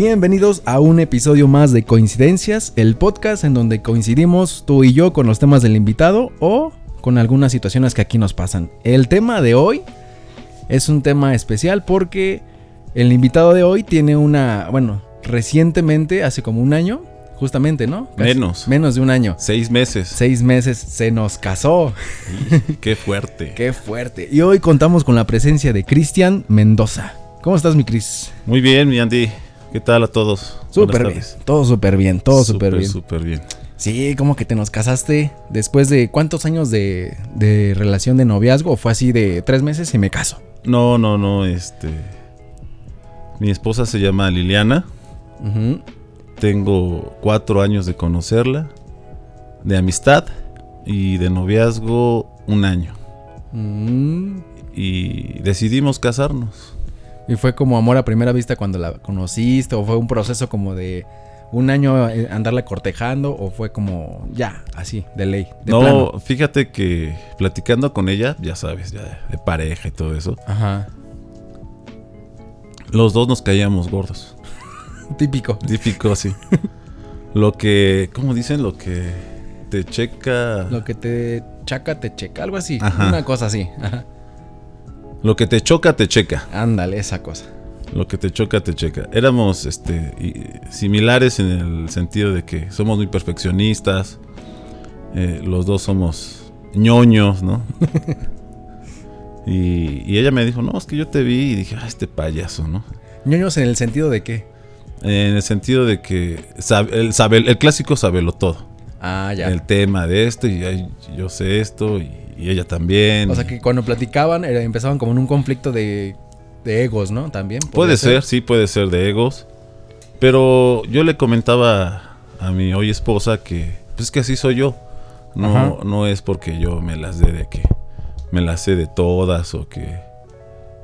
Bienvenidos a un episodio más de Coincidencias, el podcast en donde coincidimos tú y yo con los temas del invitado o con algunas situaciones que aquí nos pasan. El tema de hoy es un tema especial porque el invitado de hoy tiene una, bueno, recientemente, hace como un año, justamente, ¿no? Casi menos. Menos de un año. Seis meses. Seis meses se nos casó. qué fuerte. qué fuerte. Y hoy contamos con la presencia de Cristian Mendoza. ¿Cómo estás, mi Cris? Muy bien, mi Andy. ¿Qué tal a todos? Súper bien. Todo súper bien, todo súper bien. Súper bien. Sí, como que te nos casaste después de cuántos años de, de relación de noviazgo. ¿O fue así de tres meses y me caso? No, no, no, este... Mi esposa se llama Liliana. Tengo cuatro años de conocerla, de amistad y de noviazgo un año. Mm. Y decidimos casarnos. ¿Y fue como amor a primera vista cuando la conociste? ¿O fue un proceso como de un año eh, andarla cortejando? ¿O fue como ya, así, de ley? no, fíjate que platicando con ella, ya sabes, ya de pareja y todo eso. Ajá. Los dos nos caíamos gordos. Típico. Típico, sí. lo que, ¿cómo dicen? Lo que te checa. Lo que te chaca, te checa, algo así. Una cosa así. Lo que te choca, te checa. Ándale, esa cosa. Lo que te choca, te checa. Éramos este, similares en el sentido de que somos muy perfeccionistas. Eh, los dos somos ñoños, ¿no? y, ella me dijo, no, es que yo te vi y dije, ah, este payaso, ¿no? ¿Ñoños en el sentido de qué? En el sentido de que sabe, el, sabe, el clásico lo todo. Ah, ya. El tema de esto y yo sé esto y, ella también. O sea que cuando platicaban empezaban como en un conflicto de, de egos, ¿no? También. Puede ser? sí, puede ser de egos. Pero yo le comentaba a mi hoy esposa que pues que así soy yo. No, no es porque yo me las dé de que me las sé de todas o que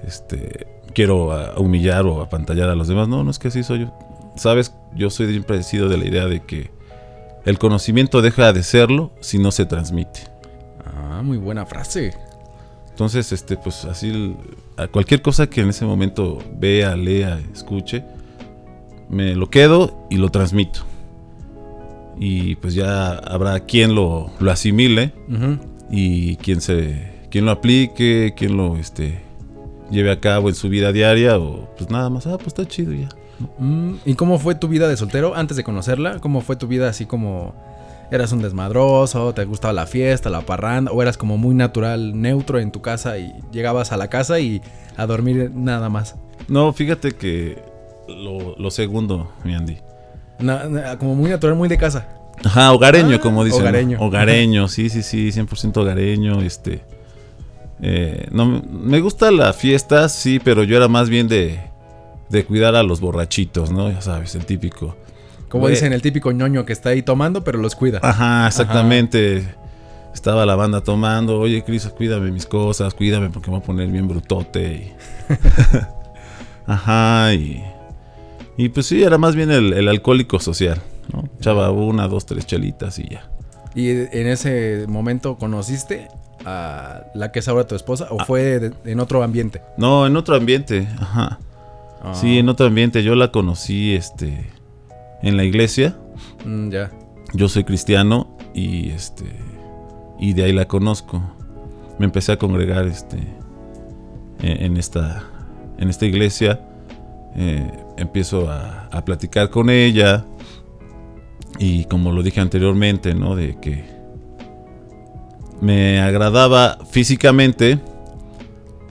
este quiero humillar o apantallar a los demás. No, no es que así soy yo. Sabes, yo soy siempre sido de la idea de que el conocimiento deja de serlo si no se transmite. Ah, muy buena frase. Entonces, este, pues así, a cualquier cosa que en ese momento vea, lea, escuche, me lo quedo y lo transmito. Y pues ya habrá quien lo, lo asimile y quien se, quien lo aplique, quien lo, este, lleve a cabo en su vida diaria o pues nada más, ah, pues está chido ya. Mm, ¿Y cómo fue tu vida de soltero antes de conocerla? ¿Cómo fue tu vida así como eras un desmadroso, te gustaba la fiesta, la parranda o eras como muy natural, neutro en tu casa y llegabas a la casa y a dormir nada más? No, fíjate que lo, segundo, mi Andy. como muy natural, muy de casa. Ajá, hogareño, ah, como dicen. Hogareño. Hogareño, sí, sí, sí, 100% hogareño, este... Eh, no, me gusta la fiesta, sí, pero yo era más bien de, de cuidar a los borrachitos, ¿no? Ya sabes, el típico. Como dicen, el típico ñoño que está ahí tomando, pero los cuida. Ajá, exactamente. Estaba la banda tomando, oye, Cris, cuídame mis cosas, cuídame porque me voy a poner bien brutote. Ajá, y... Y pues sí, era más bien el, alcohólico social, ¿no? Echaba una, dos, tres chelitas y ya. ¿Y en ese momento conociste a la que es ahora tu esposa o ah. fue en otro ambiente? No, en otro ambiente, ajá. Ah. Sí, en otro ambiente. Yo la conocí este en la iglesia. Mm, ya. Yo soy cristiano y este y de ahí la conozco. Me empecé a congregar este e, en, esta en esta iglesia. Eh, empiezo a, a platicar con ella y como lo dije anteriormente, ¿no? De que me agradaba físicamente,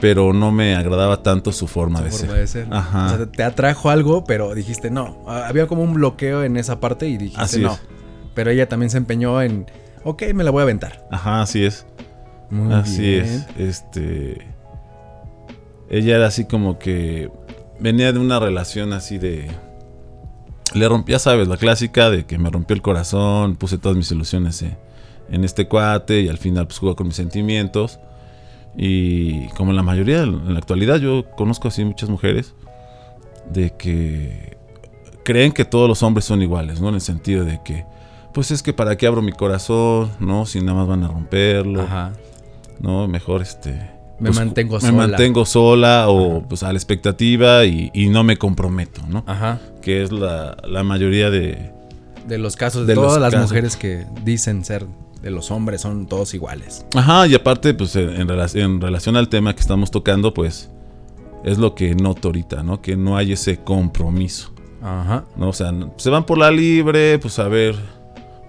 pero no me agradaba tanto su forma, de, ser. Ajá. O sea, te atrajo algo, pero dijiste no. Había como un bloqueo en esa parte y dijiste así no. Pero ella también se empeñó en, ok, me la voy a aventar. Ajá, así es. Muy así es. Este. Ella era así como que venía de una relación así de. Le rompía, sabes, la clásica de que me rompió el corazón, puse todas mis ilusiones. En este cuate y al final pues juega con mis sentimientos. Y como en la mayoría, en la actualidad yo conozco así muchas mujeres de que creen que todos los hombres son iguales, ¿no? En el sentido de que, pues es que para qué abro mi corazón, ¿no? Si nada más van a romperlo, Ajá. ¿no? Mejor este, me pues, mantengo me sola. mantengo sola o pues a la expectativa y, y no me comprometo, ¿no? Ajá. Que es la, la mayoría de, De los casos De todas las casos. mujeres que dicen ser de los hombres son todos iguales. Ajá, y aparte, pues en, en relac- en relación al tema que estamos tocando, pues es lo que noto ahorita, ¿no? Que no hay ese compromiso, Ajá. ¿no? O sea, se van por la libre, pues a ver,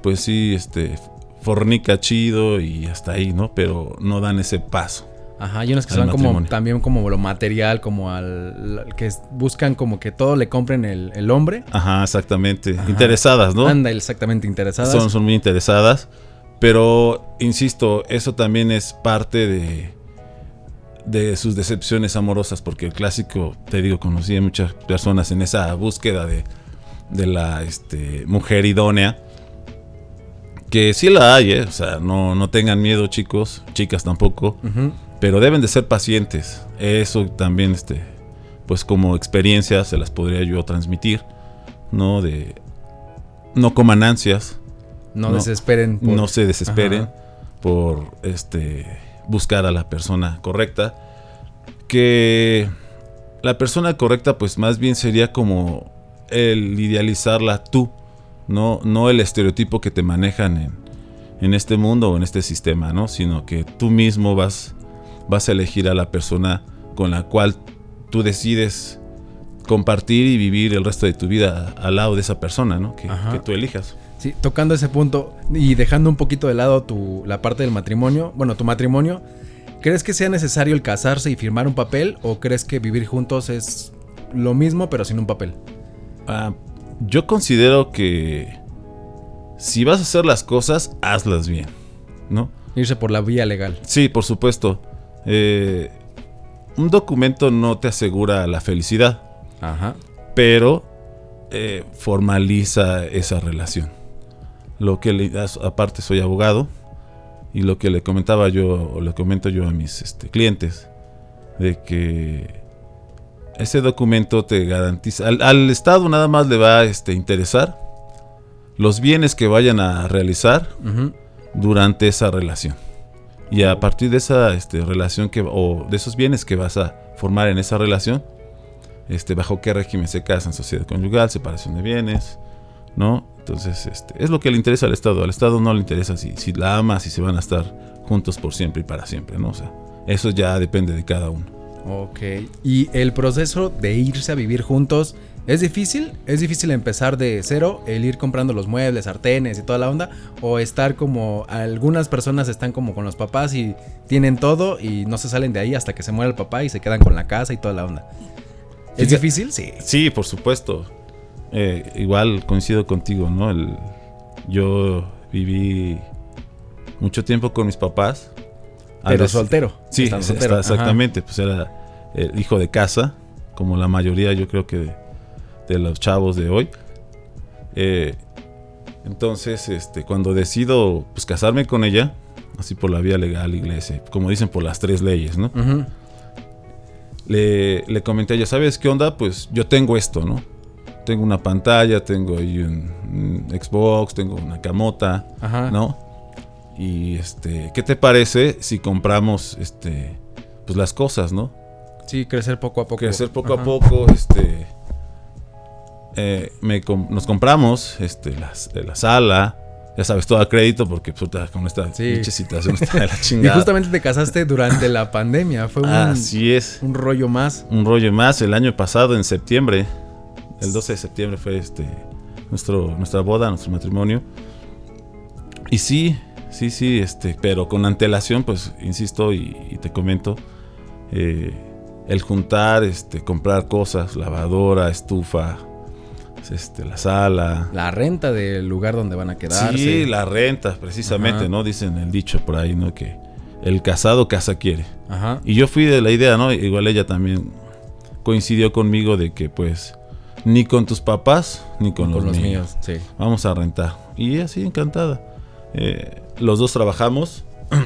pues sí, este, fornica chido y hasta ahí, ¿no? Pero no dan ese paso. Ajá, y unos que se van como también como lo material, como al al- que buscan como que todo le compren el, el hombre. Ajá, exactamente. Ajá. Interesadas, ¿no? Anda exactamente interesadas. Son, son muy interesadas. Pero, insisto, eso también es parte de, de sus decepciones amorosas. Porque el clásico, te digo, conocí a muchas personas en esa búsqueda de, de la este, mujer idónea. Que sí la hay, ¿eh? O sea, no, no tengan miedo, chicos, chicas tampoco. Pero deben de ser pacientes. Eso también, este, pues como experiencia se las podría yo transmitir. ¿No? De... No coman ansias No, No, desesperen. por- no se desesperen Ajá. por este buscar a la persona correcta que la persona correcta pues más bien sería como el idealizarla tú no no el estereotipo que te manejan en, en este mundo o en este sistema no sino que tú mismo vas vas a elegir a la persona con la cual tú decides compartir y vivir el resto de tu vida al lado de esa persona no que tú elijas Sí, tocando ese punto y dejando un poquito de lado tu, la parte del matrimonio, bueno, tu matrimonio, ¿crees que sea necesario el casarse y firmar un papel o crees que vivir juntos es lo mismo pero sin un papel? Ah, yo considero que si vas a hacer las cosas, hazlas bien, ¿no? Irse por la vía legal. Sí, por supuesto. Eh, un documento no te asegura la felicidad, Ajá. pero eh, formaliza esa relación. Lo que le, aparte soy abogado y lo que le comentaba yo o le comento yo a mis este, clientes de que ese documento te garantiza al, al Estado nada más le va a este, interesar los bienes que vayan a realizar durante esa relación. Y a partir de esa este, relación que, o de esos bienes que vas a formar en esa relación, este, bajo qué régimen se casan, sociedad conyugal, separación de bienes, ¿no? Entonces, este, es lo que le interesa al Estado. Al Estado no le interesa si, si la ama, si se van a estar juntos por siempre y para siempre, ¿no? O sea, eso ya depende de cada uno. Ok. ¿Y el proceso de irse a vivir juntos es difícil? ¿Es difícil empezar de cero, el ir comprando los muebles, sartenes y toda la onda? ¿O estar como algunas personas están como con los papás y tienen todo y no se salen de ahí hasta que se muere el papá y se quedan con la casa y toda la onda? ¿Es difícil? Sí. Sí, por supuesto. Eh, igual coincido contigo, ¿no? El- yo viví mucho tiempo con mis papás. Pero soltero. Sí, soltero. Ajá. exactamente. Pues era el hijo de casa, como la mayoría, yo creo que de, de los chavos de hoy. Eh, entonces, este, cuando decido pues, casarme con ella, así por la vía legal, iglesia, como dicen, por las tres leyes, ¿no? Le, le comenté a ella, ¿sabes qué onda? Pues yo tengo esto, ¿no? Tengo una pantalla, tengo ahí un, un Xbox, tengo una camota, Ajá. ¿no? Y este, ¿qué te parece si compramos este pues las cosas, ¿no? Sí, crecer poco a poco. Crecer poco Ajá. a poco, este eh, me com- nos compramos este las, de la sala, ya sabes, todo a crédito porque pues, con esta Sí. pinche situación está de la Y chingada. justamente te casaste durante la pandemia. Fue un, Así es. un rollo más. un rollo más el año pasado en septiembre el 12 de septiembre fue este nuestro nuestra boda nuestro matrimonio y sí sí sí este pero con antelación pues insisto y, y te comento eh, el juntar este comprar cosas lavadora estufa este la sala La renta del lugar donde van a quedarse. sí la renta precisamente Ajá. no dicen el dicho por ahí no que el casado casa quiere Ajá. y yo fui de la idea, ¿no? Igual ella también coincidió conmigo de que pues ni con tus papás ni con, Con, los, míos. Sí. Vamos a rentar. Y así encantada. Eh, los dos trabajamos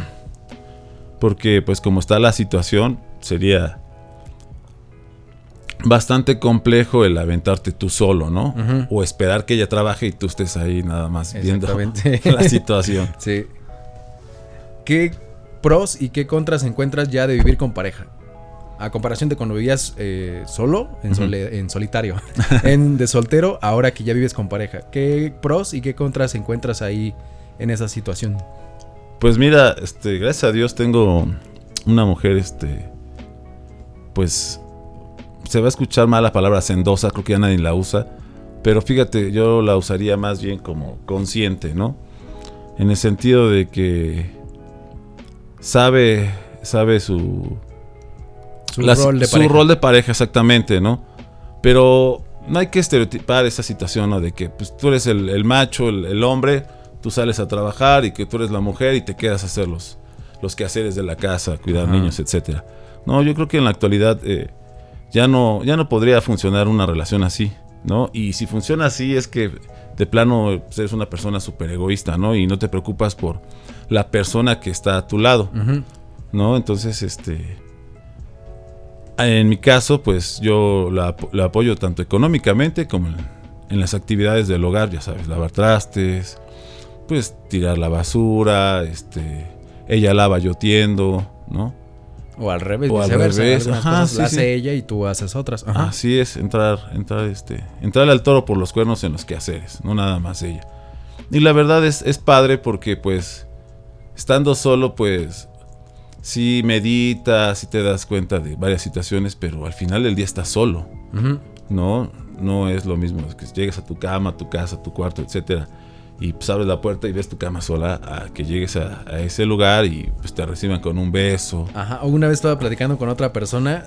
porque pues como está la situación sería bastante complejo el aventarte tú solo, ¿no? O esperar que ella trabaje y tú estés ahí nada más viendo la situación. Sí. ¿Qué, pros y qué contras encuentras ya de vivir con pareja? A comparación de cuando vivías eh, solo, en, en solitario, en de soltero, ahora que ya vives con pareja. ¿Qué pros y qué contras encuentras ahí en esa situación? Pues mira, este, gracias a Dios tengo una mujer, este, pues se va a escuchar mal la palabra sendosa, creo que ya nadie la usa, pero fíjate, yo la usaría más bien como consciente, ¿no? En el sentido de que sabe, sabe su, su, rol, de su rol de pareja, exactamente, ¿no? Pero no hay que estereotipar esa situación, ¿no? De que pues, tú eres el, macho, el, hombre, tú sales a trabajar y que tú eres la mujer y te quedas a hacer los, los quehaceres de la casa, cuidar niños, etcétera. No, yo creo que en la actualidad eh, ya, no, ya no podría funcionar una relación así, ¿no? Y si funciona así es que de plano pues, eres una persona súper egoísta, ¿no? Y no te preocupas por la persona que está a tu lado, ¿no? Entonces, este... En mi caso, pues yo la, apoyo tanto económicamente como en, las actividades del hogar, ya sabes, lavar trastes, pues tirar la basura, este, ella lava, yo tiendo, ¿no? O al revés, o al revés. Ajá, hace ella y tú haces otras. Ajá. Así es, entrar, entrar, este, entrarle al toro por los cuernos en los quehaceres, no nada más ella. Y la verdad es, es padre porque pues estando solo pues sí meditas, sí te das cuenta de varias situaciones, pero al final del día estás solo. No, no es lo mismo que llegues a tu cama, a tu casa, a tu cuarto, etcétera y pues abres la puerta y ves tu cama sola a que llegues a, ese lugar y pues te reciban con un beso. Ajá, una vez estaba platicando con otra persona,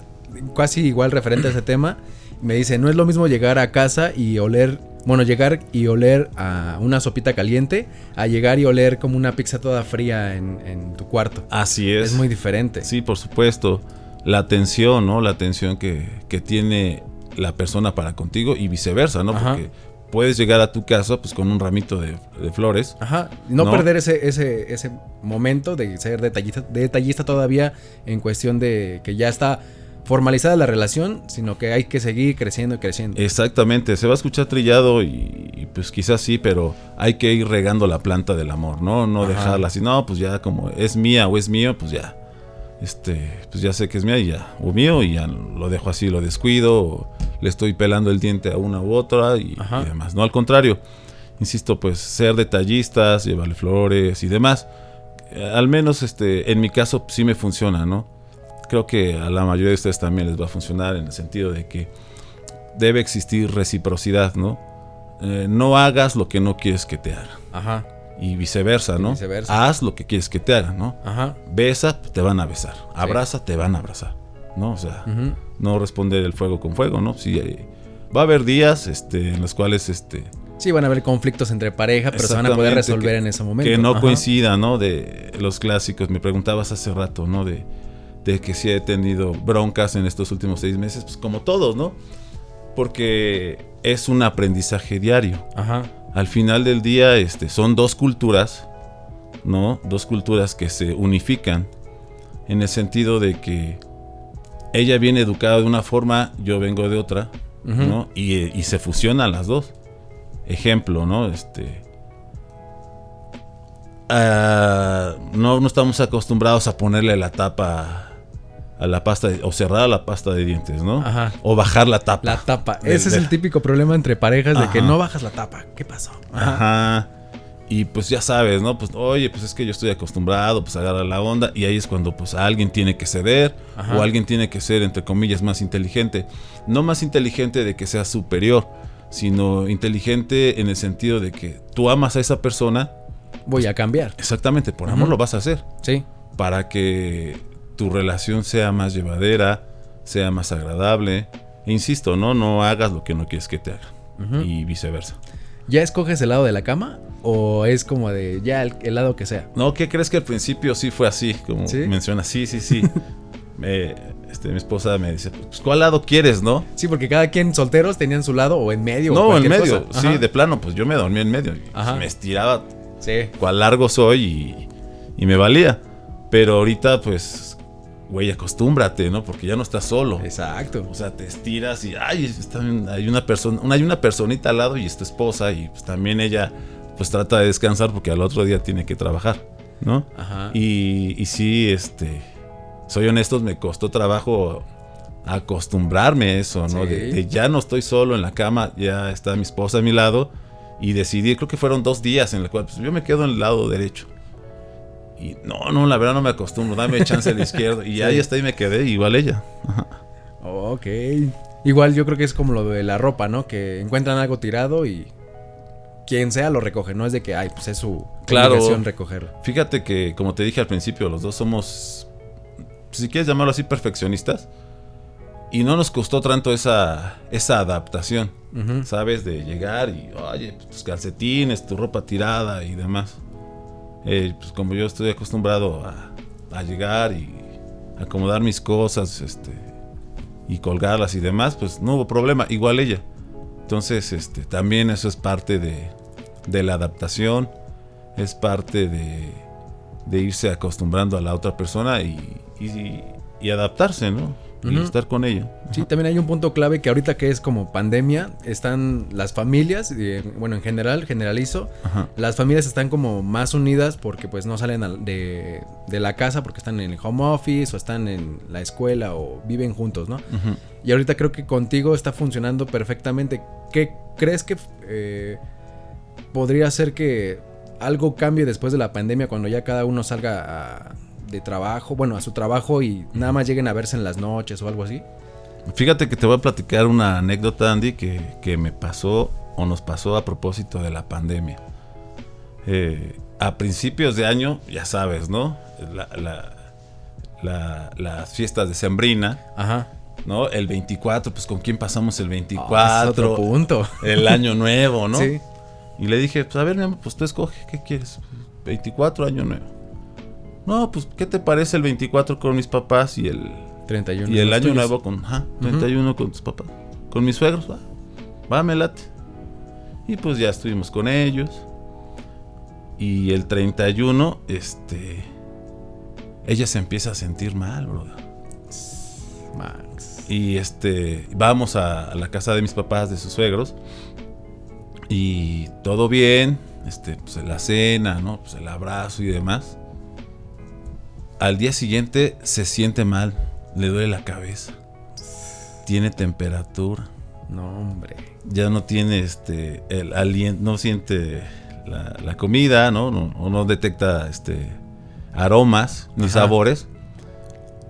casi igual referente a ese tema, me dice, no es lo mismo llegar a casa y oler, bueno, llegar y oler a una sopita caliente, a llegar y oler como una pizza toda fría en, tu cuarto. Así es. Es muy diferente. Sí, por supuesto. La atención, ¿no? La atención que, que tiene la persona para contigo y viceversa, ¿no? Porque puedes llegar a tu casa pues con un ramito de, flores. Ajá, no, perder ese, ese, ese momento de ser detallista, detallista todavía en cuestión de que ya está formalizada la relación, sino que hay que seguir creciendo y creciendo. Exactamente, se va a escuchar trillado y, pues quizás sí, pero hay que ir regando la planta del amor, ¿no? No dejarla así, no, pues ya como es mía o es mío, pues ya este, pues ya sé que es mía y ya, o mío, y ya lo dejo así, lo descuido, le estoy pelando el diente a una u otra y, demás. No, al contrario, insisto, pues ser detallistas, llevarle flores y demás. Al menos este, en mi caso sí me funciona, ¿no? Creo que a la mayoría de ustedes también les va a funcionar en el sentido de que debe existir reciprocidad, ¿no? Eh, no hagas lo que no quieres que te hagan. Ajá y viceversa, ¿no? Haz lo que quieres que te hagan, ¿no? Ajá. Besa, te van a besar. Abraza, te van a abrazar, ¿no? O sea, no responder el fuego con fuego, ¿no? Sí, eh, va a haber días este, en los cuales, este... Sí, van a haber conflictos entre pareja, pero se van a poder resolver en ese momento. Que no coincida, ¿no? De los clásicos. Me preguntabas hace rato, ¿no? De, de que si he tenido broncas en estos últimos seis meses, pues como todos, ¿no? Porque es un aprendizaje diario. Ajá al final del día este, son dos culturas, ¿no? Dos culturas que se unifican en el sentido de que ella viene educada de una forma, yo vengo de otra, ¿no? Y, se fusionan las dos. Ejemplo, ¿no? Este. Ah, no, no estamos acostumbrados a ponerle la tapa a la pasta o cerrar la pasta de dientes, ¿no? Ajá. O bajar la tapa. La tapa. Ese es el típico problema entre parejas de que no bajas la tapa. ¿Qué pasó? Ajá. Y pues ya sabes, ¿no? Pues oye, pues es que yo estoy acostumbrado, pues a agarrar la onda y ahí es cuando pues alguien tiene que ceder o alguien tiene que ser entre comillas más inteligente. No más inteligente de que sea superior, sino inteligente en el sentido de que tú amas a esa persona. Voy a cambiar. Exactamente, por amor lo vas a hacer. Sí. Para que tu relación sea más llevadera, sea más agradable. E insisto, ¿no? No hagas lo que no quieres que te hagan. Y viceversa. ¿Ya escoges el lado de la cama? ¿O es como de ya el, lado que sea? No, ¿qué crees que al principio sí fue así? Como menciona, sí, sí, sí. este, mi esposa me dice, pues ¿cuál lado quieres, no? Sí, porque cada quien solteros tenían su lado o en medio. No, en medio. Sí, de plano, pues yo me dormía en medio. Me estiraba. Sí. Cuál largo soy y, y me valía. Pero ahorita, pues güey, acostúmbrate, ¿no? Porque ya no estás solo. Exacto. O sea, te estiras y, ay, hay una persona, hay una personita al lado y es tu esposa y pues también ella pues trata de descansar porque al otro día tiene que trabajar. ¿no? Ajá. Y, y sí, este, soy honesto, me costó trabajo acostumbrarme a eso, ¿no? De, ya no estoy solo en la cama, ya está mi esposa a mi lado y decidí, creo que fueron dos días en los cuales pues, yo me quedo en el lado derecho. Y no, no, la verdad no me acostumbro, dame chance al izquierdo. Y ahí está y me quedé, igual ella. Ok. Igual yo creo que es como lo de la ropa, ¿no? Que encuentran algo tirado y quien sea lo recoge, no es de que, ay, pues es su claro, obligación recogerlo. Fíjate que, como te dije al principio, los dos somos, si quieres llamarlo así, perfeccionistas. Y no nos costó tanto esa, esa adaptación, ¿sabes? De llegar y, oye, tus calcetines, tu ropa tirada y demás. Eh, pues como yo estoy acostumbrado a, llegar y acomodar mis cosas este, y colgarlas y demás, pues no hubo problema, igual ella. Entonces, este, también eso es parte de, de la adaptación, es parte de, de, irse acostumbrando a la otra persona y adaptarse, ¿no? Y estar con ella. Sí, también hay un punto clave que ahorita que es como pandemia, están las familias, bueno, en general, generalizo, las familias están como más unidas porque pues no salen de, de, la casa porque están en el home office o están en la escuela o viven juntos, ¿no? Y ahorita creo que contigo está funcionando perfectamente. ¿Qué crees que eh, podría ser que algo cambie después de la pandemia cuando ya cada uno salga a de trabajo, bueno, a su trabajo y nada más lleguen a verse en las noches o algo así? Fíjate que te voy a platicar una anécdota, Andy, que, me pasó o nos pasó a propósito de la pandemia. Eh, a principios de año, ya sabes, ¿no? las fiestas de Sembrina. Ajá. ¿No? El 24, pues con quién pasamos el 24. Ah, otro punto. El año nuevo, ¿no? Sí. Y le dije, pues a ver, mi amor, pues tú escoge, ¿qué quieres? 24, año nuevo. No, pues, ¿qué te parece el 24 con mis papás y el 31 y el año nuevo con, ajá, 31 con tus papás? Con mis suegros, va, va, me late. Y pues ya estuvimos con ellos. Y el 31, este, ella se empieza a sentir mal, bro. Max. Y este, vamos a, la casa de mis papás, de sus suegros. Y todo bien, este, pues la cena, ¿no? Pues el abrazo y demás. Al día siguiente se siente mal, le duele la cabeza, tiene temperatura. No, hombre. Ya no tiene este el aliento, no siente la, comida, ¿no? ¿no? O no detecta este aromas ni sabores.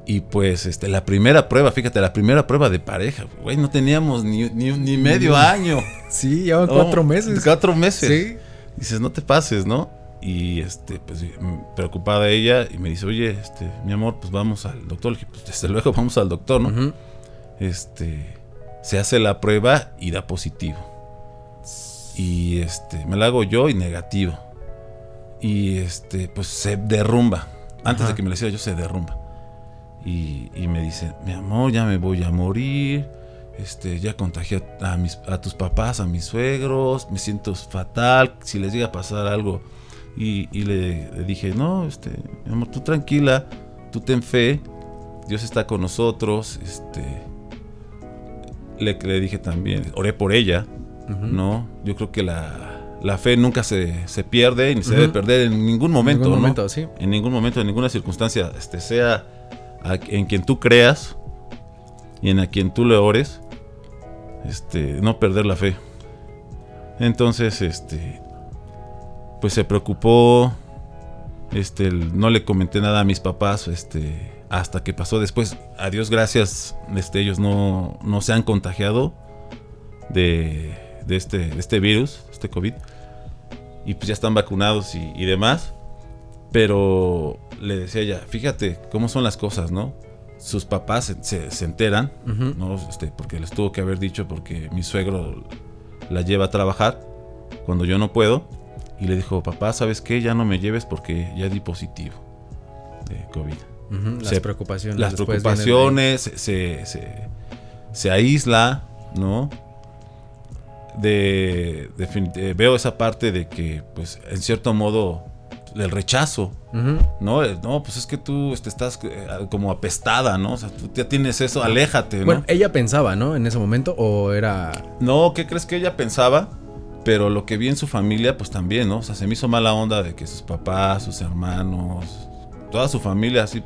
Y pues este, la primera prueba, fíjate, la primera prueba de pareja, güey, no teníamos ni, ni, medio año. Sí, llevan cuatro meses. Cuatro meses. Sí. Dices, no te pases, ¿no? Y este, pues preocupada ella y me dice, oye, este, mi amor, pues vamos al doctor. Le dije, pues desde luego vamos al doctor, ¿no? Este, se hace la prueba y da positivo. Y este, me la hago yo y negativo. Y este, pues se derrumba. Antes de que me la hiciera yo se derrumba. Y, y, me dice, mi amor, ya me voy a morir. Este, ya contagié a, mis, a tus papás, a mis suegros. Me siento fatal. Si les llega a pasar algo y, le, dije, no, este, mi amor, tú tranquila, tú ten fe, Dios está con nosotros. Este, le, le dije también, oré por ella, ¿no? Yo creo que la, la fe nunca se, se, pierde ni se debe perder en ningún momento. En ningún momento, sí. En ningún momento, en ninguna circunstancia, este, sea en quien tú creas y en a quien tú le ores, este, no perder la fe. Entonces, este, pues se preocupó. Este, no le comenté nada a mis papás, este, hasta que pasó después. A Dios gracias, este, ellos no, no se han contagiado de, de, este, este virus, este COVID. Y pues ya están vacunados y, demás. Pero le decía ella, fíjate cómo son las cosas, ¿no? Sus papás se, se, enteran, ¿no? Este, porque les tuvo que haber dicho porque mi suegro la lleva a trabajar cuando yo no puedo y le dijo, papá, ¿sabes qué? Ya no me lleves porque ya di positivo de COVID. las preocupaciones. Las preocupaciones, se, se, se, aísla, ¿no? De, de, veo esa parte de que, pues, en cierto modo, el rechazo, ¿no? Eh, no, pues es que tú este, estás eh, como apestada, ¿no? O sea, tú ya tienes eso, aléjate, ¿no? Bueno, ella pensaba, ¿no? En ese momento, o era... No, ¿qué crees que ella pensaba? Pero lo que vi en su familia, pues también, ¿no? O sea, se me hizo mala onda de que sus papás, sus hermanos, toda su familia, así,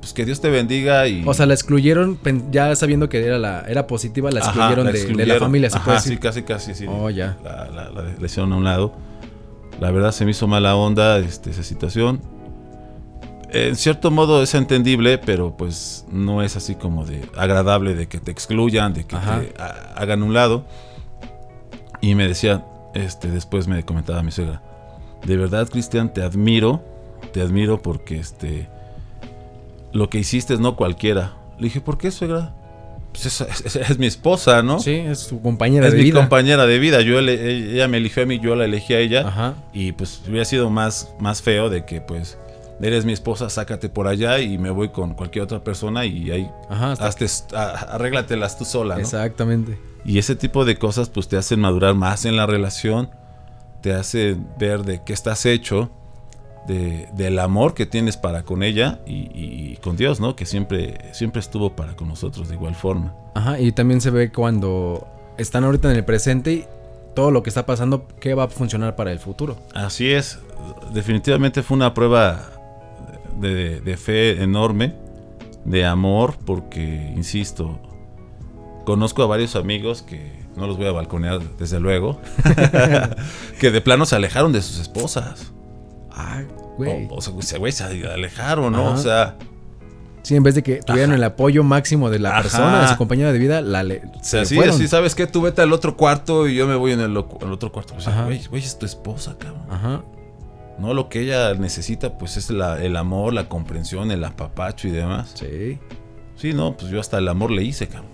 pues que Dios te bendiga y... O sea, la excluyeron ya sabiendo que era la era positiva, la excluyeron, de, la familia, ¿se puede decir? sí, casi, casi, sí. Oh, ya. La, la, la, hicieron a un lado. La verdad se me hizo mala onda este, esa situación. En cierto modo es entendible, pero pues no es así como de agradable de que te excluyan, de que te hagan un lado. Y me decía, este, después me comentaba mi suegra, de verdad Cristian, te admiro, te admiro porque este, lo que hiciste es no cualquiera. Le dije, ¿por qué suegra? Pues es, mi esposa, ¿no? Sí, es su compañera de vida. Es mi compañera de vida. Yo ella me eligió a mí, yo la elegí a ella. Ajá. Y pues hubiera sido más, más feo de que pues eres mi esposa, sácate por allá y me voy con cualquier otra persona y ahí Ajá, arréglatelas tú sola. ¿no? Exactamente. Y ese tipo de cosas pues te hacen madurar más en la relación, te hace ver de qué estás hecho, de, del amor que tienes para con ella y, con Dios, ¿no? Que siempre, siempre estuvo para con nosotros de igual forma. Ajá, y también se ve cuando están ahorita en el presente y todo lo que está pasando, qué va a funcionar para el futuro. Así es, definitivamente fue una prueba de, de fe enorme, de amor, porque, insisto, Conozco a varios amigos que no los voy a balconear desde luego, que de plano se alejaron de sus esposas. Ah, güey. O, sea, güey, se alejaron, ¿no? O sea. Sí, en vez de que tuvieran el apoyo máximo de la persona, de su compañera de vida, la le. O sea, sí, sí, ¿sabes qué? Tú vete al otro cuarto y yo me voy en el, otro cuarto. O sea, güey, güey, es tu esposa, cabrón. Ajá. No, lo que ella necesita, pues es el amor, la comprensión, el apapacho y demás. Sí. Sí, no, pues yo hasta el amor le hice, cabrón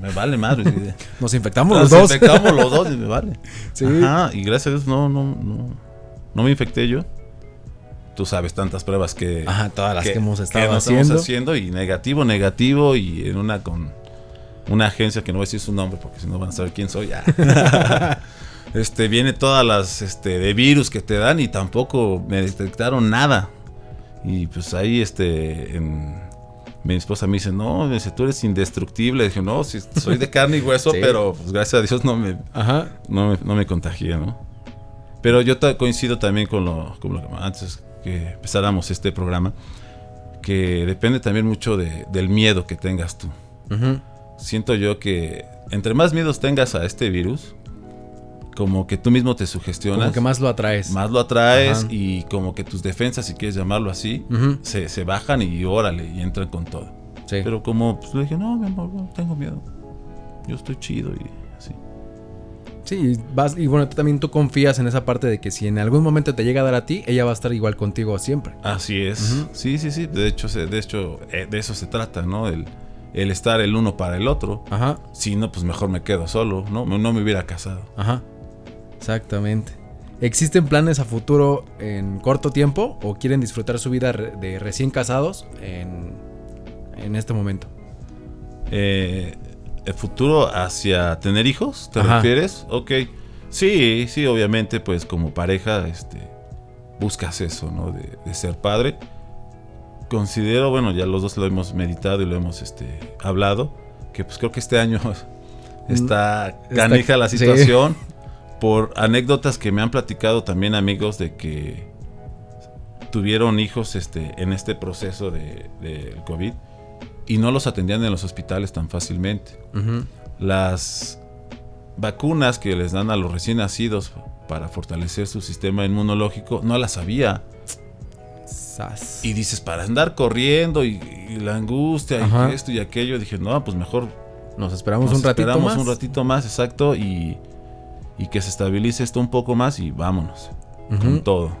me vale madre. Nos infectamos los dos. Nos infectamos los dos y me vale. Sí. Ajá, y gracias a Dios no, no, no, no me infecté yo. Tú sabes tantas pruebas que... Ajá, todas las que, hemos estado haciendo. Estamos haciendo. Y negativo, negativo y en una con una agencia que no voy a decir su nombre porque si no van a saber quién soy. este, viene todas las este, de virus que te dan y tampoco me detectaron nada. Y pues ahí este... En, mi esposa me dice, no, dice, tú eres indestructible. Dije, no, soy de carne y hueso, pero pues, gracias a Dios no me, No, me, no me contagié, ¿no? Pero yo coincido también con lo, con lo, que antes que empezáramos este programa, que depende también mucho de, del miedo que tengas tú. Siento yo que entre más miedos tengas a este virus, como que tú mismo te sugestionas. Como que más lo atraes. Más lo atraes y como que tus defensas, si quieres llamarlo así, se, bajan y órale, y entran con todo. Pero como pues, le dije, no, mi amor, no tengo miedo. Yo estoy chido y así. Sí, vas, y bueno, tú también tú confías en esa parte de que si en algún momento te llega a dar a ti, ella va a estar igual contigo siempre. Así es. Sí, sí, sí. De hecho, de hecho, eh, de eso se trata, ¿no? El, el estar el uno para el otro. Ajá. Si no, pues mejor me quedo solo, ¿no? No me hubiera casado. Ajá. Exactamente. ¿Existen planes a futuro en corto tiempo o quieren disfrutar su vida de recién casados en, en este momento? Eh, ¿El futuro hacia tener hijos? ¿Te refieres? Ok. Sí, sí, obviamente, pues como pareja, este, buscas eso, ¿no? De, ser padre. Considero, bueno, ya los dos lo hemos meditado y lo hemos este, hablado, que pues creo que este año mm, está canija la situación por anécdotas que me han platicado también amigos de que tuvieron hijos este, en este proceso del de, COVID y no los atendían en los hospitales tan fácilmente. Las vacunas que les dan a los recién nacidos para fortalecer su sistema inmunológico no las había. Y dices, para andar corriendo y, la angustia y esto y aquello, dije, no, pues mejor nos esperamos un ratito esperamos un ratito más, exacto, y y que se estabilice esto un poco más y vámonos con todo.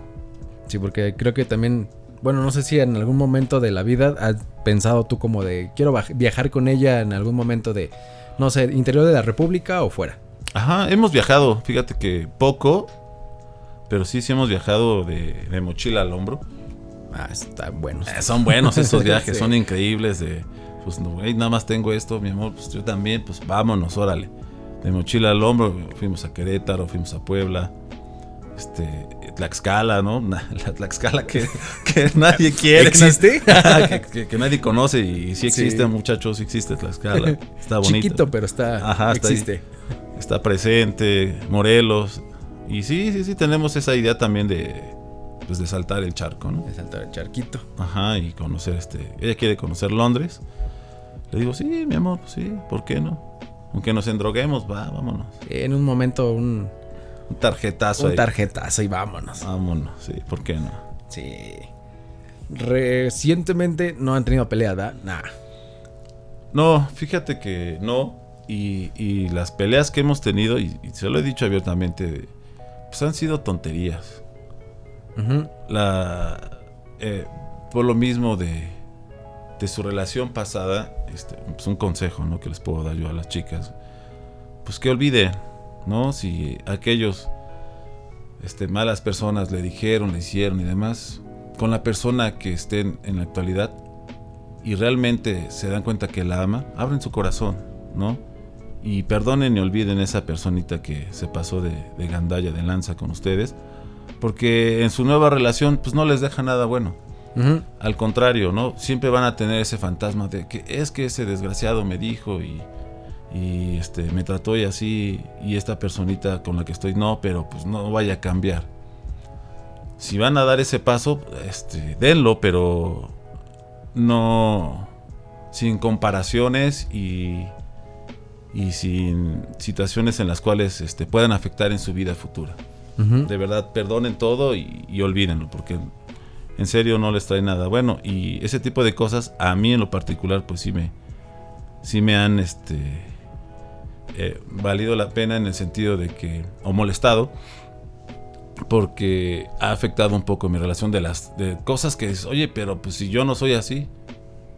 Sí, porque creo que también, bueno, no sé si en algún momento de la vida has pensado tú como de, quiero viajar con ella en algún momento de, no sé, interior de la República o fuera. Ajá, hemos viajado, fíjate que poco, pero sí, sí hemos viajado de, mochila al hombro. Ah, están buenos. Eh, son buenos estos viajes, son increíbles de, pues, no, nada más tengo esto, mi amor, pues yo también, pues vámonos, órale de mochila al hombro, fuimos a Querétaro, fuimos a Puebla, este, Tlaxcala, ¿no? La Tlaxcala que, nadie quiere. ¿Existe? que, nadie conoce y sí existe, muchachos, sí existe Tlaxcala. Está bonito. Chiquito, pero está, Ajá, existe. Está, presente, Morelos, Y sí, sí, sí, tenemos esa idea también de, pues de saltar el charco, ¿no? De saltar el charquito. Ajá, y conocer este. Ella quiere conocer Londres. Le digo, sí, mi amor, sí, ¿por qué no? Aunque nos endroguemos, va, vámonos. En un momento, un. Un tarjetazo. Un tarjetazo y vámonos. Vámonos, sí, ¿por qué no? Sí. Recientemente no han tenido pelea, ¿verdad? Nah. No, fíjate que no. Y, y las peleas que hemos tenido, y, se lo he dicho abiertamente, pues han sido tonterías. La. Eh, por lo mismo de, de su relación pasada, este, pues un consejo ¿no? que les puedo dar yo a las chicas, pues que olviden, ¿no? Si aquellos este, malas personas le dijeron, le hicieron y demás, con la persona que estén en la actualidad y realmente se dan cuenta que la ama, abren su corazón, ¿no? Y perdonen y olviden esa personita que se pasó de, de gandalla, de lanza con ustedes, porque en su nueva relación pues no les deja nada bueno. Al contrario, ¿no? Siempre van a tener ese fantasma de que es que ese desgraciado me dijo y, y este me trató y así y esta personita con la que estoy no, pero pues no vaya a cambiar si van a dar ese paso, este, denlo, pero no sin comparaciones y, y sin situaciones en las cuales este, puedan afectar en su vida futura. De verdad, perdonen todo y, y, olvídenlo, porque en serio no les trae nada bueno. Y ese tipo de cosas, a mí en lo particular, pues sí me, sí me han este, eh, valido la pena en el sentido de que, o molestado, porque ha afectado un poco mi relación de las de cosas que es, oye, pero pues si yo no soy así,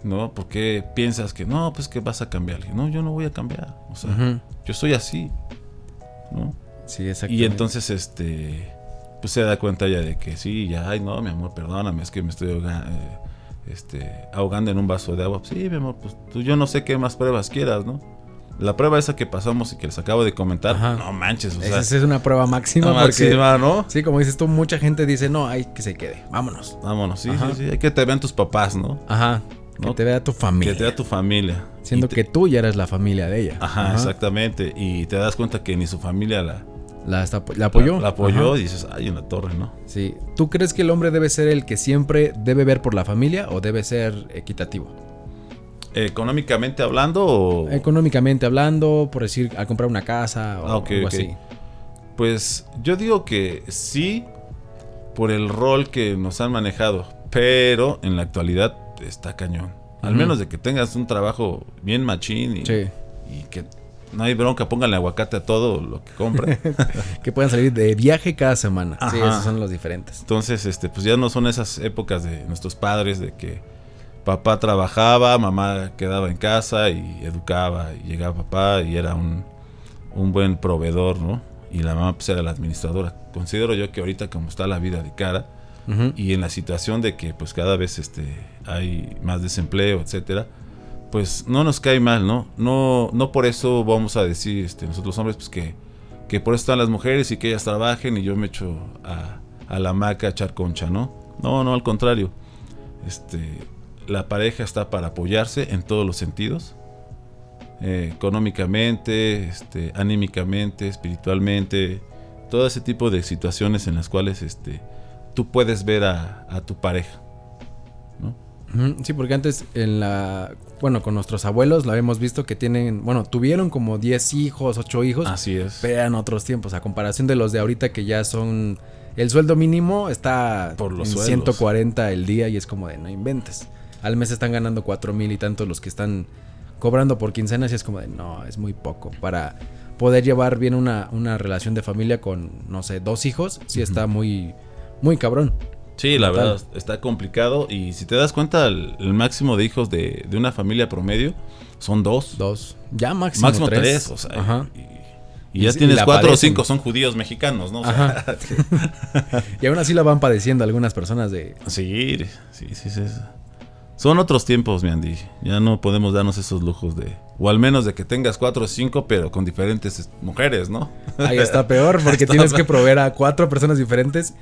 ¿no? ¿Por qué piensas que no, pues que vas a cambiar? No, yo no voy a cambiar, o sea, yo soy así, ¿no? Sí, exactamente. Y entonces, este, pues se da cuenta ya de que sí, ya, ay, no, mi amor, perdóname, es que me estoy ahogando, eh, este, ahogando en un vaso de agua. Sí, mi amor, pues tú, yo no sé qué más pruebas quieras, ¿no? La prueba esa que pasamos y que les acabo de comentar, no manches, o sea. Esa es una prueba máxima. máxima, ¿no? Sí, como dices tú, mucha gente dice, no, hay que se quede, vámonos. Vámonos, sí, sí, sí, hay que te vean tus papás, ¿no? Ajá. Que te vea tu familia. Que te vea tu familia. Siendo que tú ya eres la familia de ella. Ajá, exactamente. Y te das cuenta que ni su familia la... La, apoyó. La, apoyó y dices, ay, en la torre, ¿no? Sí. ¿Tú crees que el hombre debe ser el que siempre debe ver por la familia o debe ser equitativo? ¿Económicamente hablando o...? Económicamente hablando, por decir, al comprar una casa o ah, algo así. Pues yo digo que sí, por el rol que nos han manejado, pero en la actualidad está cañón. Al menos de que tengas un trabajo bien machín y, y que no hay bronca, pónganle aguacate a todo lo que compren. que puedan salir de viaje cada semana. Sí, esos son los diferentes. Entonces, este, pues ya no son esas épocas de nuestros padres de que papá trabajaba, mamá quedaba en casa y educaba, y llegaba papá y era un, buen proveedor, ¿no? Y la mamá pues era la administradora. Considero yo que ahorita como está la vida de cara y en la situación de que pues cada vez este hay más desempleo, etcétera, pues no nos cae mal, ¿no? No no por eso vamos a decir este nosotros hombres pues que que por eso están las mujeres y que ellas trabajen y yo me echo a, la maca a echar concha, ¿no? No, no, al contrario. Este, la pareja está para apoyarse en todos los sentidos. Eh, económicamente, este, anímicamente, espiritualmente, todo ese tipo de situaciones en las cuales este, tú puedes ver a, tu pareja. Sí, porque antes en la, bueno, con nuestros abuelos lo habíamos visto que tienen, bueno, tuvieron como 10 hijos, 8 hijos. Así es. Vean otros tiempos, a comparación de los de ahorita que ya son, el sueldo mínimo está Por los en 140 el día y es como de no inventes al mes están ganando cuatro mil y tanto los que están cobrando por quincenas y es como de, no, es muy poco. Para poder llevar bien una, una relación de familia con, no sé, dos hijos, sí está muy, muy cabrón. Sí, la verdad, está complicado. Y si te das cuenta, el, máximo de hijos de, una familia promedio son dos. Dos. Ya máximo, máximo tres. o sea, Y, ya tienes cuatro o cinco, son judíos mexicanos, ¿no? y aún así la van padeciendo algunas personas de... Sí, sí, sí, sí. Son otros tiempos, mi Andy. Ya no podemos darnos esos lujos de. O al menos de que tengas cuatro o cinco, pero con diferentes mujeres, ¿no? Ahí está peor, porque tienes que proveer a cuatro personas diferentes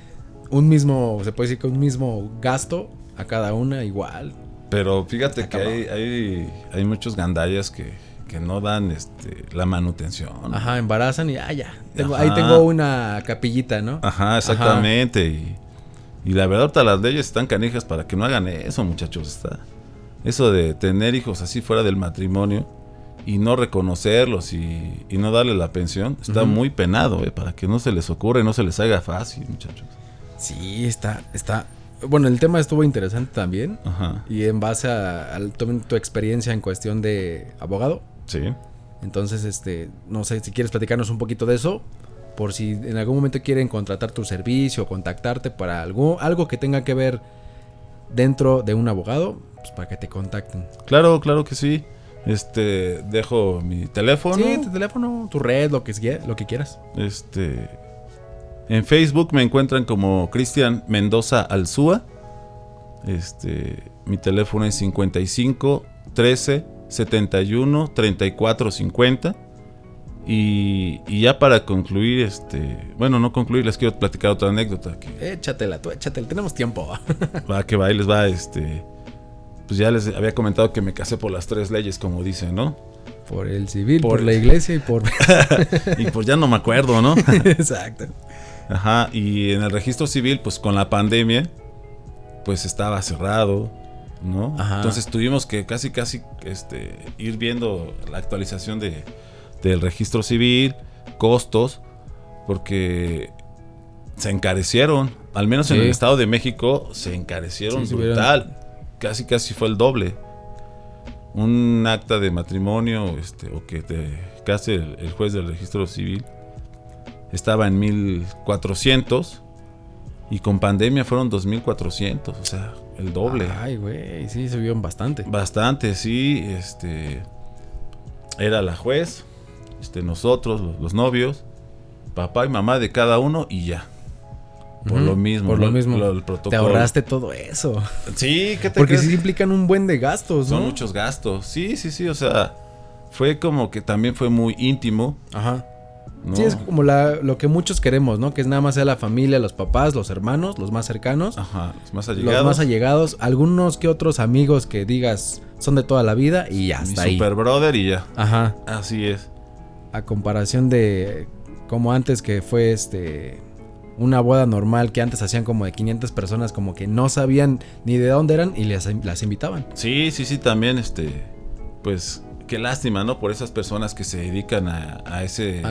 un mismo, se puede decir que un mismo gasto a cada una igual. Pero fíjate que hay, hay, hay, muchos gandallas que, que no dan este, la manutención. Ajá, embarazan y ah, ya. ahí tengo una capillita, ¿no? Ajá, exactamente. Y, y, la verdad, ahorita las leyes están canijas para que no hagan eso, muchachos. Está, eso de tener hijos así fuera del matrimonio y no reconocerlos y, no darle la pensión, está muy penado, ¿eh? para que no se les ocurra y no se les haga fácil, muchachos. Sí, está, está. Bueno, el tema estuvo interesante también. Ajá. Y en base a, tu, experiencia en cuestión de abogado. Sí. Entonces, este, no sé si quieres platicarnos un poquito de eso. Por si en algún momento quieren contratar tu servicio o contactarte para algo, algo que tenga que ver dentro de un abogado, pues para que te contacten. Claro, claro que sí. Este, dejo mi teléfono. Sí, tu teléfono, tu red, lo que, lo que quieras. Este, en Facebook me encuentran como Cristian Mendoza Alzúa. Este, mi teléfono es 55 13 71 34 50. Y, y, ya para concluir, este, bueno, no concluir, les quiero platicar otra anécdota. Que, échatela, tú échatela, tenemos tiempo. va que va, ahí les va, este, pues ya les había comentado que me casé por las tres leyes, como dicen, ¿no? Por el civil, por, la iglesia y por... y pues ya no me acuerdo, ¿no? Exacto. Ajá, y en el registro civil, pues con la pandemia, pues estaba cerrado, ¿no? Ajá. Entonces tuvimos que casi, casi este, ir viendo la actualización de, del registro civil, costos, porque se encarecieron, al menos en el Estado de México, se encarecieron brutal, casi, casi fue el doble. Un acta de matrimonio, este, o que te case el juez del registro civil, estaba en 1400 y con pandemia fueron 2400, o sea, el doble. Ay, güey, sí, subieron bastante. Bastante, sí, este era la juez, este nosotros, los, novios, papá y mamá de cada uno y ya. Por lo mismo. Por lo, mismo. te ahorraste todo eso. Sí, ¿qué te Porque sí implican un buen de gastos, ¿no? Son muchos gastos. Sí, sí, sí. O sea, fue como que también fue muy íntimo. Ajá. Sí, es como lo que muchos queremos, ¿no? Que es nada más sea la familia, los papás, los hermanos, los más cercanos. Ajá, los más allegados. Los más allegados. Algunos que otros amigos que digas son de toda la vida y ya está Mi super brother y ya. Ajá. Así es. A comparación de como antes que fue este una boda normal que antes hacían como de 500 personas como que no sabían ni de dónde eran y las, las invitaban. Sí, sí, sí, también este pues qué lástima, ¿no? Por esas personas que se dedican a, ese,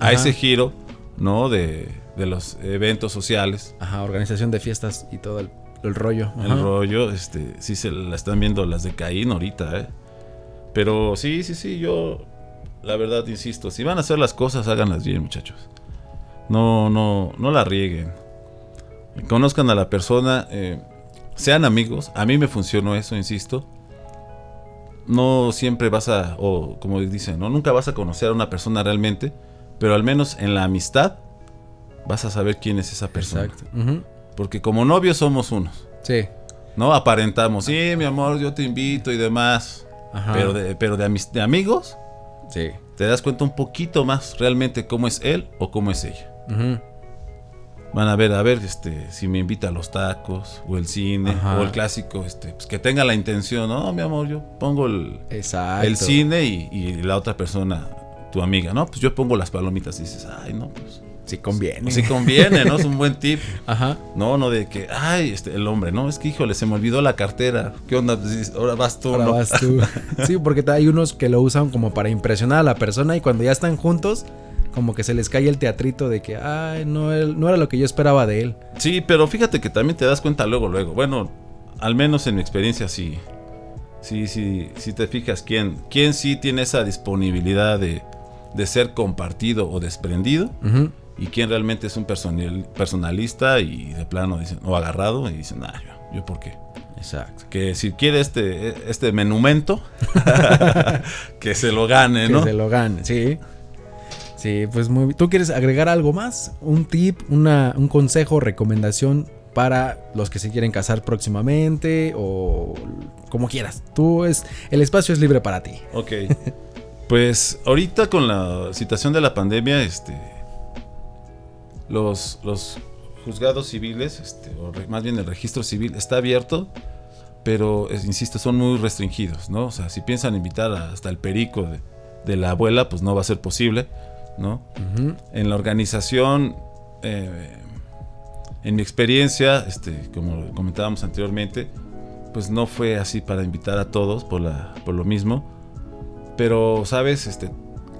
a, ese giro, ¿no? De, los eventos sociales. Ajá, organización de fiestas y todo el, rollo. El rollo, este, sí se la están viendo las de Caín ahorita, ¿eh? Pero sí, sí, sí, yo, la verdad, insisto, si van a hacer las cosas, háganlas bien, muchachos. No, no, no la rieguen. Conozcan a la persona, eh, sean amigos. A mí me funcionó eso, insisto no siempre vas a, o como dicen, ¿no? nunca vas a conocer a una persona realmente, pero al menos en la amistad vas a saber quién es esa persona. Exacto. Porque como novios somos unos. Sí. ¿No? Aparentamos, sí, mi amor, yo te invito y demás. Pero de, pero de, de amigos, sí. te das cuenta un poquito más realmente cómo es él o cómo es ella. Van a ver, a ver, este, si me invita a los tacos, o el cine, o el clásico, este, pues que tenga la intención, no, mi amor, yo pongo el, el cine y, la otra persona, tu amiga, ¿no? Pues yo pongo las palomitas y dices, ay, no, pues. Si conviene. Si conviene, ¿no? Es un buen tip. Ajá. No, no de que, ay, este, el hombre, no, es que, híjole, se me olvidó la cartera. ¿Qué onda? Pues, ahora vas tú, Ahora vas tú. sí, porque hay unos que lo usan como para impresionar a la persona y cuando ya están juntos, como que se les cae el teatrito de que, ay, no, no era lo que yo esperaba de él. Sí, pero fíjate que también te das cuenta luego, luego. Bueno, al menos en mi experiencia sí. Sí, sí, sí te fijas quién, quién sí tiene esa disponibilidad de, ser compartido o desprendido. Y quién realmente es un personalista y de plano dicen, o agarrado y dicen, ah, yo, yo por qué. Exacto. Que si quiere este, este menumento, que se lo gane, ¿no? Que se lo gane, sí. Sí, pues muy ¿Tú quieres agregar algo más? ¿Un tip, una, un consejo, recomendación para los que se quieren casar próximamente o como quieras? Tú es el espacio es libre para ti. Ok. pues ahorita con la situación de la pandemia, este los, los juzgados civiles, este, o más bien el registro civil está abierto, pero insisto, son muy restringidos, ¿no? O sea, si piensan invitar hasta el perico de de la abuela, pues no va a ser posible, ¿no? En la organización, eh, en mi experiencia, este, como comentábamos anteriormente, pues no fue así para invitar a todos por, la, por lo mismo. Pero, ¿sabes? Este,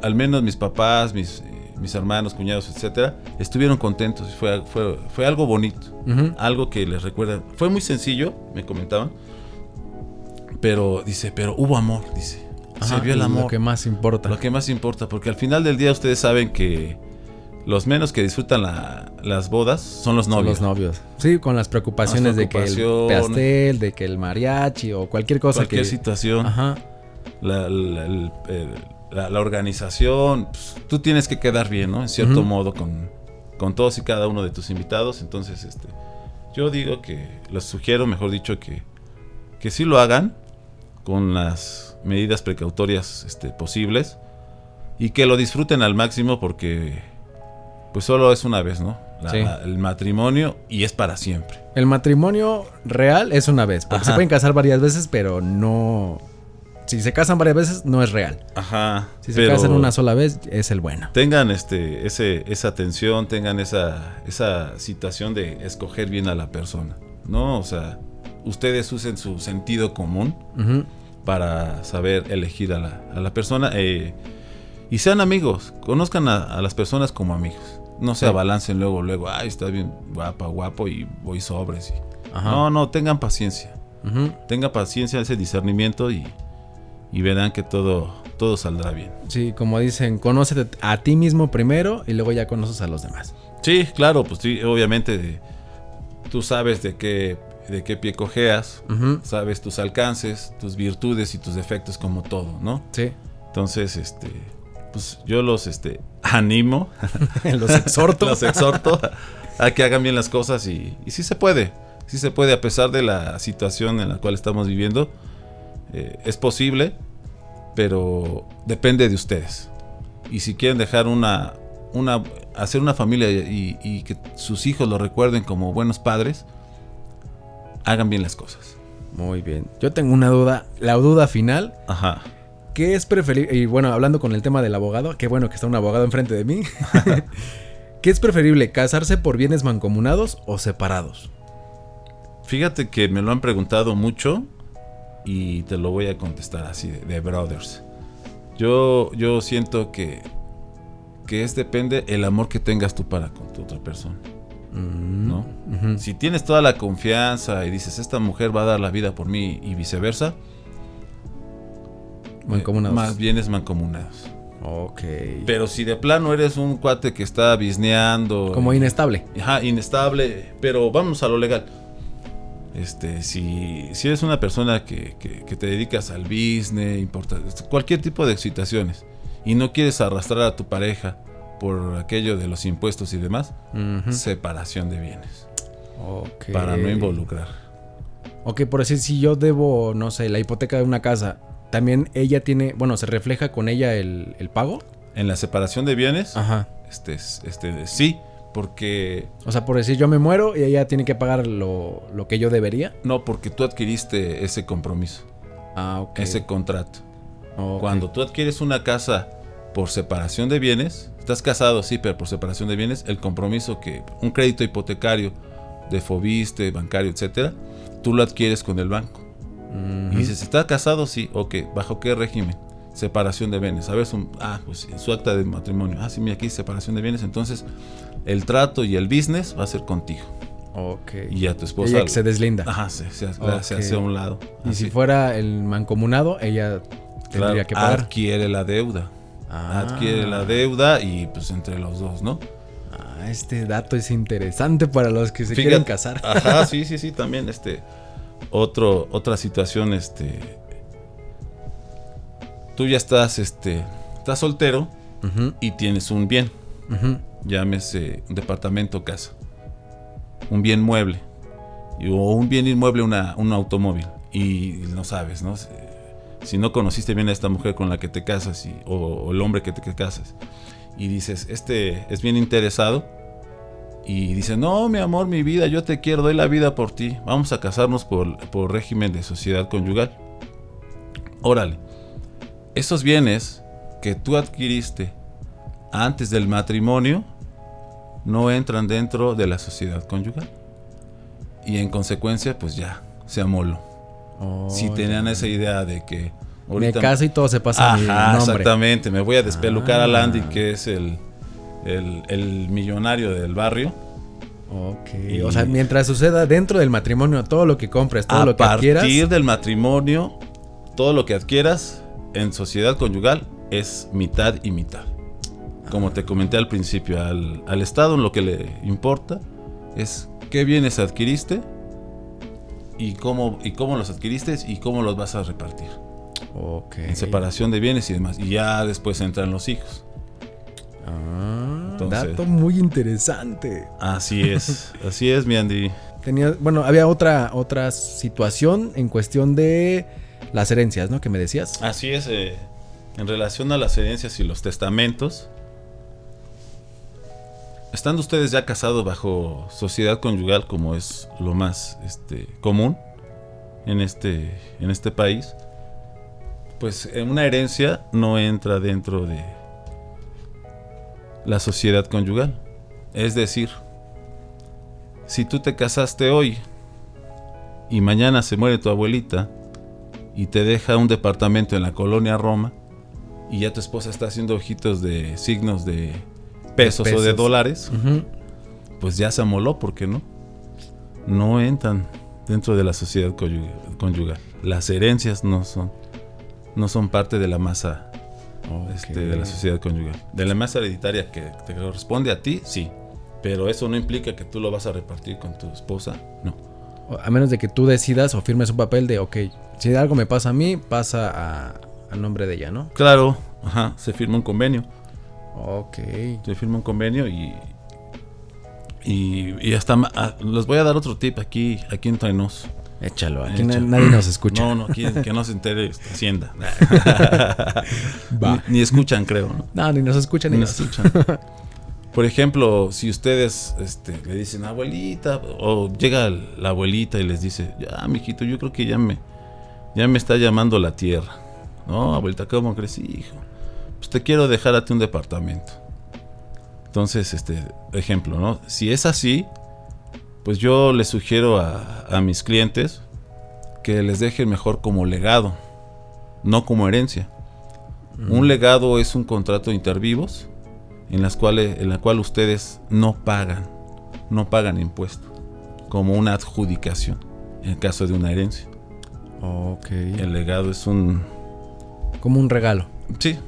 al menos mis papás, mis, mis hermanos, cuñados, etcétera, estuvieron contentos. Fue, fue, fue algo bonito. Algo que les recuerda. Fue muy sencillo, me comentaban. Pero dice, pero hubo amor, dice. Se vio el amor. Lo que más importa. Lo que más importa, porque al final del día ustedes saben que los menos que disfrutan las bodas son los novios. los novios. Sí, con las preocupaciones de que el pastel, de que el mariachi o cualquier cosa cualquier situación. Ajá. La, la, organización. Pues, tú tienes que quedar bien, ¿no? En cierto modo con, con todos y cada uno de tus invitados. Entonces, este, yo digo que les sugiero, mejor dicho, que, que sí lo hagan con las medidas precautorias este, posibles y que lo disfruten al máximo porque pues solo es una vez, ¿no? el matrimonio y es para siempre. El matrimonio real es una vez, porque se pueden casar varias veces, pero no... Si se casan varias veces, no es real. Ajá. Si se casan una sola vez, es el bueno. Tengan este, ese, esa atención, tengan esa, esa situación de escoger bien a la persona, ¿no? O sea, ustedes usen su sentido común para saber elegir a la, a la persona. Eh, y sean amigos, conozcan a, las personas como amigos no se abalancen luego, luego, ay, está bien guapa, guapo y voy sobres. No, no, tengan paciencia. Tengan paciencia, ese discernimiento y, verán que todo, todo saldrá bien. Sí, como dicen, conócete a ti mismo primero y luego ya conoces a los demás. Sí, claro, pues sí, obviamente tú sabes de qué, de qué pie cojeas, sabes tus alcances, tus virtudes y tus defectos como todo, ¿no? Sí. Entonces, este pues yo los este, animo, los exhorto, los exhorto a que hagan bien las cosas y, y sí se puede, sí se puede a pesar de la situación en la cual estamos viviendo, eh, es posible, pero depende de ustedes. Y si quieren dejar una, una hacer una familia y, y que sus hijos lo recuerden como buenos padres, hagan bien las cosas. Muy bien. Yo tengo una duda, la duda final. Ajá. ¿Qué es preferible? Y bueno, hablando con el tema del abogado, qué bueno que está un abogado enfrente de mí. ¿Qué es preferible, casarse por bienes mancomunados o separados? Fíjate que me lo han preguntado mucho y te lo voy a contestar así de, brothers. Yo, yo siento que, que es depende el amor que tengas tú para con tu otra persona. ¿No? Si tienes toda la confianza y dices, esta mujer va a dar la vida por mí y viceversa, Mancomunados. Más bienes mancomunados. Ok. Pero si de plano eres un cuate que está bisneando. Como inestable. Ajá, inestable. Pero vamos a lo legal. Este, si, si eres una persona que, que, te dedicas al business, cualquier tipo de situaciones, y no quieres arrastrar a tu pareja por aquello de los impuestos y demás, separación de bienes. Okay. Para no involucrar. Ok, por decir, si yo debo, no sé, la hipoteca de una casa también ella tiene, bueno, se refleja con ella el, pago. En la separación de bienes. Ajá. Este, este, sí, porque... O sea, por decir yo me muero y ella tiene que pagar lo, que yo debería. No, porque tú adquiriste ese compromiso. Ah, ok. Ese contrato. Cuando tú adquieres una casa por separación de bienes, estás casado, sí, pero por separación de bienes, el compromiso que un crédito hipotecario de Fobiste, bancario, etcétera, tú lo adquieres con el banco. Y dices, ¿está casado? Sí, ok. ¿Bajo qué régimen? Separación de bienes. A ver, ah, pues su acta de matrimonio. Ah, sí, mira aquí, separación de bienes. Entonces, el trato y el business va a ser contigo. Ok. Y a tu esposa. Ella se deslinda. Ajá, se, se, hace a un lado. Y si fuera el mancomunado, ella tendría que pagar. Adquiere la deuda. Ah. Adquiere la deuda y pues entre los dos, ¿no? Ah, este dato es interesante para los que se quieren casar. Ajá, sí, sí, sí, también este otro, otra situación, este, tú ya estás, este, estás soltero y tienes un bien, llámese un departamento, casa, un bien mueble o un bien inmueble, una, un automóvil y no sabes, ¿no? Si no conociste bien a esta mujer con la que te casas o, el hombre que te casas y dices, este es bien interesado, y dice, no, mi amor, mi vida, yo te quiero, doy la vida por ti. Vamos a casarnos por, por régimen de sociedad conyugal. Órale. Esos bienes que tú adquiriste antes del matrimonio no entran dentro de la sociedad conyugal. Y en consecuencia, pues ya, se amoló. Si tenían esa idea de que... me caso y todo se pasa Ajá, exactamente. Me voy a despelucar a Landy, ah. que es el, el, millonario del barrio. Ok. o sea, mientras suceda dentro del matrimonio, todo lo que compres, todo lo que adquieras. A partir del matrimonio, todo lo que adquieras en sociedad conyugal es mitad y mitad. Como te comenté al principio, al, al Estado lo que le importa es qué bienes adquiriste y cómo, y cómo los adquiriste y cómo los vas a repartir. Okay. En separación de bienes y demás. Y ya después entran los hijos. Ah, dato muy interesante. Así es, así es, mi Andy. Tenía, bueno, había otra, otra situación en cuestión de las herencias, ¿no? Que me decías. Así es, eh, en relación a las herencias y los testamentos. Estando ustedes ya casados bajo sociedad conyugal, como es lo más este, común en este, en este país, pues una herencia no entra dentro de la sociedad conyugal. Es decir, si tú te casaste hoy y mañana se muere tu abuelita y te deja un departamento en la colonia Roma y ya tu esposa está haciendo ojitos de signos de pesos, o de dólares, pues ya se amoló, ¿por qué no? No entran dentro de la sociedad conyugal. Las herencias no son, no son parte de la masa este, de la sociedad conyugal. De la masa hereditaria que te corresponde a ti, sí. Pero eso no implica que tú lo vas a repartir con tu esposa, no. A menos de que tú decidas o firmes un papel de, ok, si algo me pasa a mí, pasa a, a nombre de ella, ¿no? Claro, ajá, se firma un convenio. Ok. Se firma un convenio y. Y, hasta. Ah, les voy a dar otro tip aquí, aquí entre nos. Échalo, aquí nadie nos escucha. No, no, que no se entere Hacienda. ni, escuchan, creo. ¿no? no, ni nos escuchan ni, nos escuchan. Por ejemplo, si ustedes este, le dicen abuelita, o llega la abuelita y les dice, ya, mijito, yo creo que ya me, ya me está llamando la tierra. No, abuelita, ¿cómo crees, hijo? Pues te quiero dejar a ti un departamento. Entonces, este, ejemplo, ¿no? Si es así, pues yo les sugiero a, mis clientes que les dejen mejor como legado, no como herencia. Mm. Un legado es un contrato intervivos en las cuales, en la cual ustedes no pagan, no pagan impuesto, como una adjudicación en caso de una herencia. Ok. El legado es un como un regalo. Sí,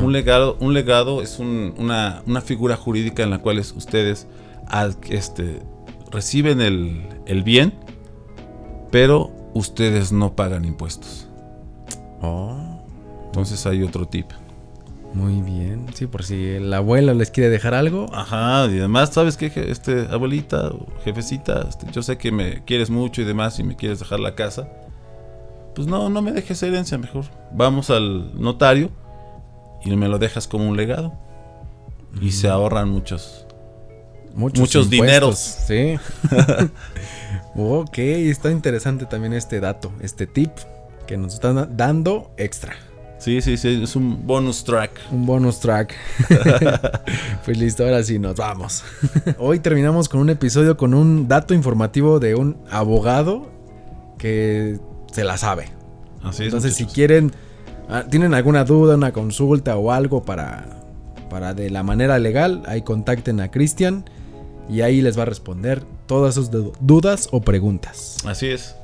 un legado, un legado es una, figura jurídica en la cual ustedes este, reciben el, bien, pero ustedes no pagan impuestos. Oh. Entonces hay otro tip. Muy bien. Sí, por si el abuelo les quiere dejar algo. Ajá, y además, ¿sabes qué? Este, abuelita jefecita, este, yo sé que me quieres mucho y demás y me quieres dejar la casa. Pues no, no me dejes herencia, mejor. Vamos al notario y me lo dejas como un legado. Y se ahorran muchos. Muchos, dineros. Sí. ok, está interesante también este dato, este tip que nos están dando extra. Sí, sí, sí, es un bonus track. Un bonus track. pues listo, ahora sí, nos vamos. Hoy terminamos con un episodio con un dato informativo de un abogado que se la sabe. Así es. Entonces, si quieren ¿Tienen alguna duda, una consulta o algo para, para de la manera legal? Ahí contacten a Cristian y ahí les va a responder todas sus dudas o preguntas. Así es.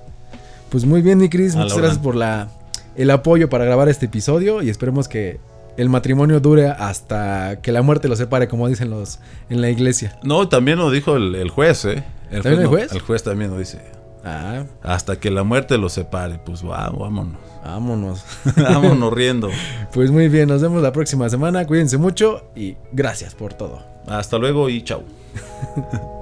Pues muy bien, mi Cris, muchas gracias por la, el apoyo para grabar este episodio y esperemos que el matrimonio dure hasta que la muerte lo separe, como dicen los en la iglesia. No, también lo dijo el, juez, ¿eh? El juez, el juez? el juez también lo dice. Ah. Hasta que la muerte lo separe, pues wow, vámonos. Vámonos. vámonos riendo. Pues muy bien, nos vemos la próxima semana. Cuídense mucho y gracias por todo. Hasta luego y chao.